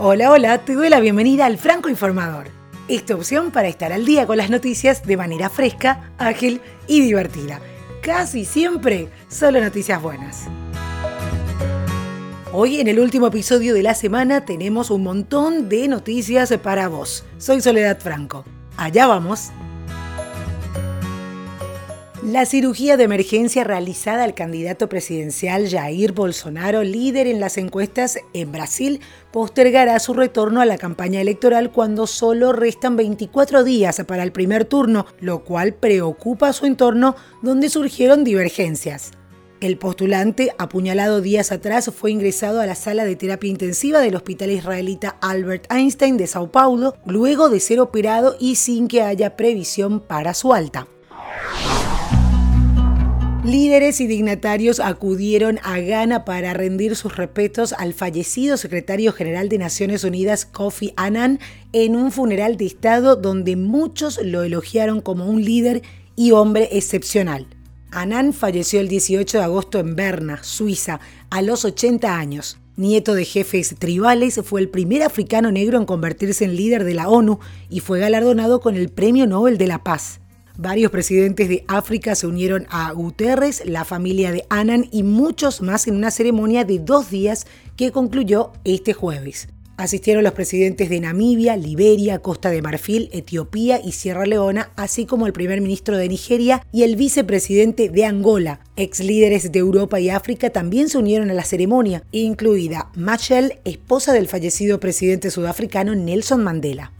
Hola, hola, te doy la bienvenida al Franco Informador. Esta opción para estar al día con las noticias de manera fresca, ágil y divertida. Casi siempre solo noticias buenas. Hoy en el último episodio de la semana tenemos un montón de noticias para vos. Soy Soledad Franco. Allá vamos. La cirugía de emergencia realizada al candidato presidencial Jair Bolsonaro, líder en las encuestas en Brasil, postergará su retorno a la campaña electoral cuando solo restan 24 días para el primer turno, lo cual preocupa a su entorno donde surgieron divergencias. El postulante, apuñalado días atrás, fue ingresado a la sala de terapia intensiva del hospital israelita Albert Einstein de Sao Paulo, luego de ser operado y sin que haya previsión para su alta. Líderes y dignatarios acudieron a Ghana para rendir sus respetos al fallecido secretario general de Naciones Unidas Kofi Annan en un funeral de Estado donde muchos lo elogiaron como un líder y hombre excepcional. Annan falleció el 18 de agosto en Berna, Suiza, a los 80 años. Nieto de jefes tribales, fue el primer africano negro en convertirse en líder de la ONU y fue galardonado con el Premio Nobel de la Paz. Varios presidentes de África se unieron a Guterres, la familia de Annan y muchos más en una ceremonia de dos días que concluyó este jueves. Asistieron los presidentes de Namibia, Liberia, Costa de Marfil, Etiopía y Sierra Leona, así como el primer ministro de Nigeria y el vicepresidente de Angola. Ex líderes de Europa y África también se unieron a la ceremonia, incluida Machel, esposa del fallecido presidente sudafricano Nelson Mandela.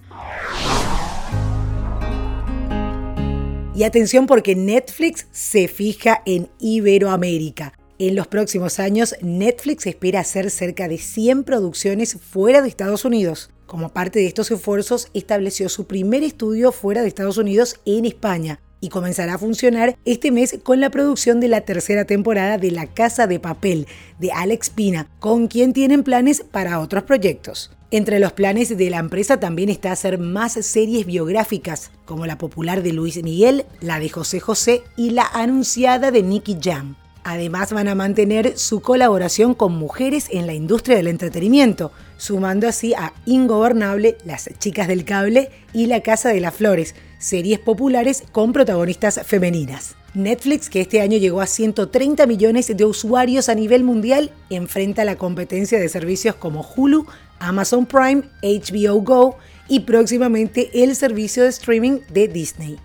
Y atención porque Netflix se fija en Iberoamérica. En los próximos años, Netflix espera hacer cerca de 100 producciones fuera de Estados Unidos. Como parte de estos esfuerzos, estableció su primer estudio fuera de Estados Unidos en España y comenzará a funcionar este mes con la producción de la tercera temporada de La Casa de Papel de Alex Pina, con quien tienen planes para otros proyectos. Entre los planes de la empresa también está hacer más series biográficas, como la popular de Luis Miguel, la de José José y la anunciada de Nicky Jam. Además van a mantener su colaboración con mujeres en la industria del entretenimiento, sumando así a Ingobernable, Las Chicas del Cable y La Casa de las Flores, series populares con protagonistas femeninas. Netflix, que este año llegó a 130 millones de usuarios a nivel mundial, enfrenta la competencia de servicios como Hulu, Amazon Prime, HBO Go y próximamente el servicio de streaming de Disney.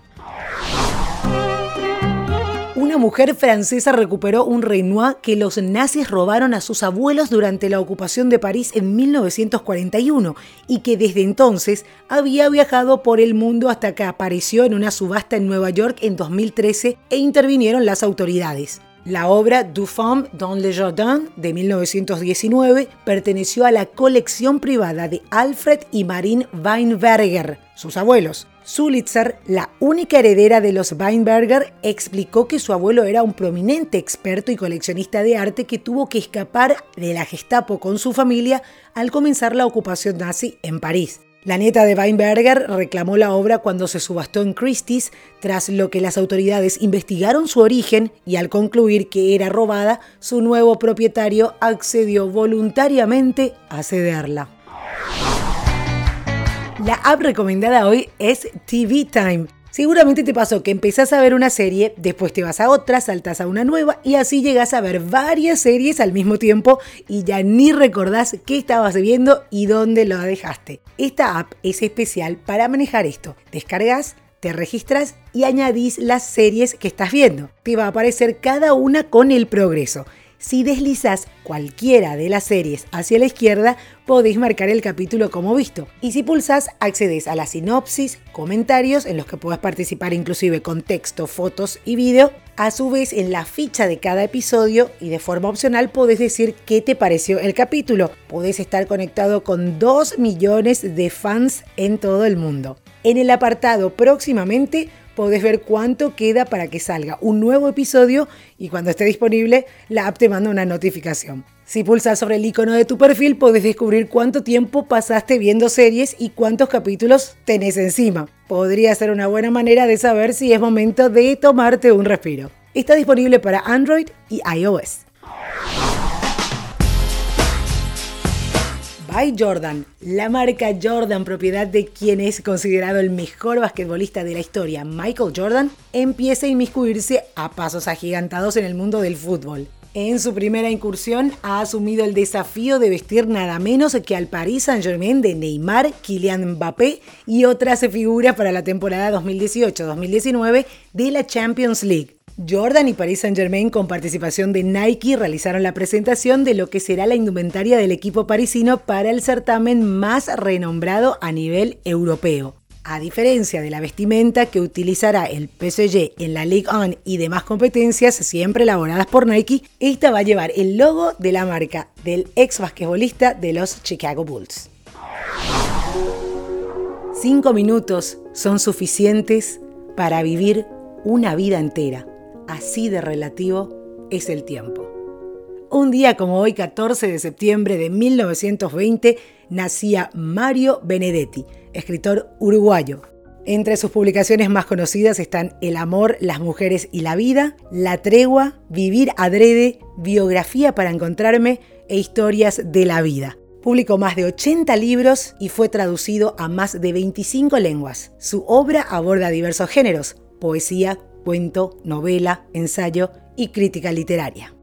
Una mujer francesa recuperó un Renoir que los nazis robaron a sus abuelos durante la ocupación de París en 1941 y que desde entonces había viajado por el mundo hasta que apareció en una subasta en Nueva York en 2013 e intervinieron las autoridades. La obra Du Femme dans le Jardin de 1919 perteneció a la colección privada de Alfred y Marine Weinberger, sus abuelos. Zulitzer, la única heredera de los Weinberger, explicó que su abuelo era un prominente experto y coleccionista de arte que tuvo que escapar de la Gestapo con su familia al comenzar la ocupación nazi en París. La nieta de Weinberger reclamó la obra cuando se subastó en Christie's, tras lo que las autoridades investigaron su origen y al concluir que era robada, su nuevo propietario accedió voluntariamente a cederla. La app recomendada hoy es TV Time. Seguramente te pasó que empezás a ver una serie, después te vas a otra, saltas a una nueva y así llegas a ver varias series al mismo tiempo y ya ni recordás qué estabas viendo y dónde lo dejaste. Esta app es especial para manejar esto. Descargas, te registras y añadís las series que estás viendo. Te va a aparecer cada una con el progreso. Si deslizas cualquiera de las series hacia la izquierda, podéis marcar el capítulo como visto. Y si pulsas, accedes a la sinopsis, comentarios en los que puedes participar inclusive con texto, fotos y vídeo. A su vez, en la ficha de cada episodio y de forma opcional podés decir qué te pareció el capítulo. Podés estar conectado con 2 millones de fans en todo el mundo. En el apartado próximamente podés ver cuánto queda para que salga un nuevo episodio y cuando esté disponible la app te manda una notificación. Si pulsas sobre el icono de tu perfil podés descubrir cuánto tiempo pasaste viendo series y cuántos capítulos tenés encima. Podría ser una buena manera de saber si es momento de tomarte un respiro. Está disponible para Android y iOS. By Jordan, la marca Jordan, propiedad de quien es considerado el mejor basquetbolista de la historia, Michael Jordan, empieza a inmiscuirse a pasos agigantados en el mundo del fútbol. En su primera incursión ha asumido el desafío de vestir nada menos que al Paris Saint-Germain de Neymar, Kylian Mbappé y otras figuras para la temporada 2018-2019 de la Champions League. Jordan y Paris Saint-Germain con participación de Nike realizaron la presentación de lo que será la indumentaria del equipo parisino para el certamen más renombrado a nivel europeo. A diferencia de la vestimenta que utilizará el PSG en la League On y demás competencias siempre elaboradas por Nike, esta va a llevar el logo de la marca del ex basquetbolista de los Chicago Bulls. Cinco minutos son suficientes para vivir una vida entera. Así de relativo es el tiempo. Un día como hoy, 14 de septiembre de 1920, nacía Mario Benedetti, escritor uruguayo. Entre sus publicaciones más conocidas están El amor, las mujeres y la vida, La tregua, Vivir adrede, Biografía para encontrarme e Historias de la vida. Publicó más de 80 libros y fue traducido a más de 25 lenguas. Su obra aborda diversos géneros, poesía, cuento, novela, ensayo y crítica literaria.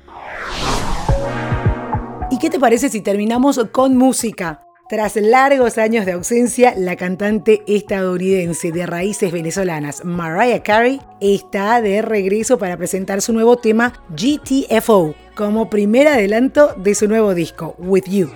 ¿Y qué te parece si terminamos con música? Tras largos años de ausencia, la cantante estadounidense de raíces venezolanas Mariah Carey está de regreso para presentar su nuevo tema GTFO como primer adelanto de su nuevo disco, With You.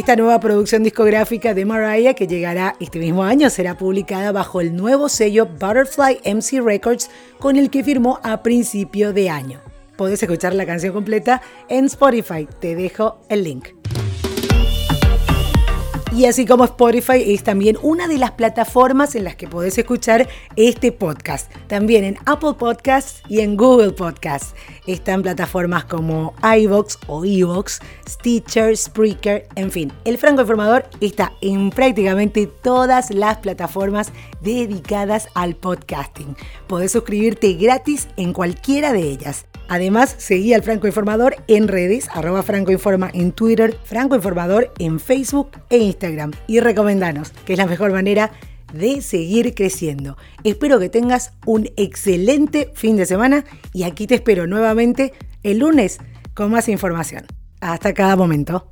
Esta nueva producción discográfica de Mariah, que llegará este mismo año, será publicada bajo el nuevo sello Butterfly MC Records, con el que firmó a principio de año. Puedes escuchar la canción completa en Spotify. Te dejo el link. Y así como Spotify es también una de las plataformas en las que podés escuchar este podcast. También en Apple Podcasts y en Google Podcasts. Están plataformas como iVoox o iVoox, Stitcher, Spreaker, en fin. El Franco Informador está en prácticamente todas las plataformas dedicadas al podcasting. Podés suscribirte gratis en cualquiera de ellas. Además, seguí al Franco Informador en redes, arroba Franco Informa en Twitter, Franco Informador en Facebook e Y recomendanos, que es la mejor manera de seguir creciendo. Espero que tengas un excelente fin de semana y aquí te espero nuevamente el lunes con más información. Hasta cada momento.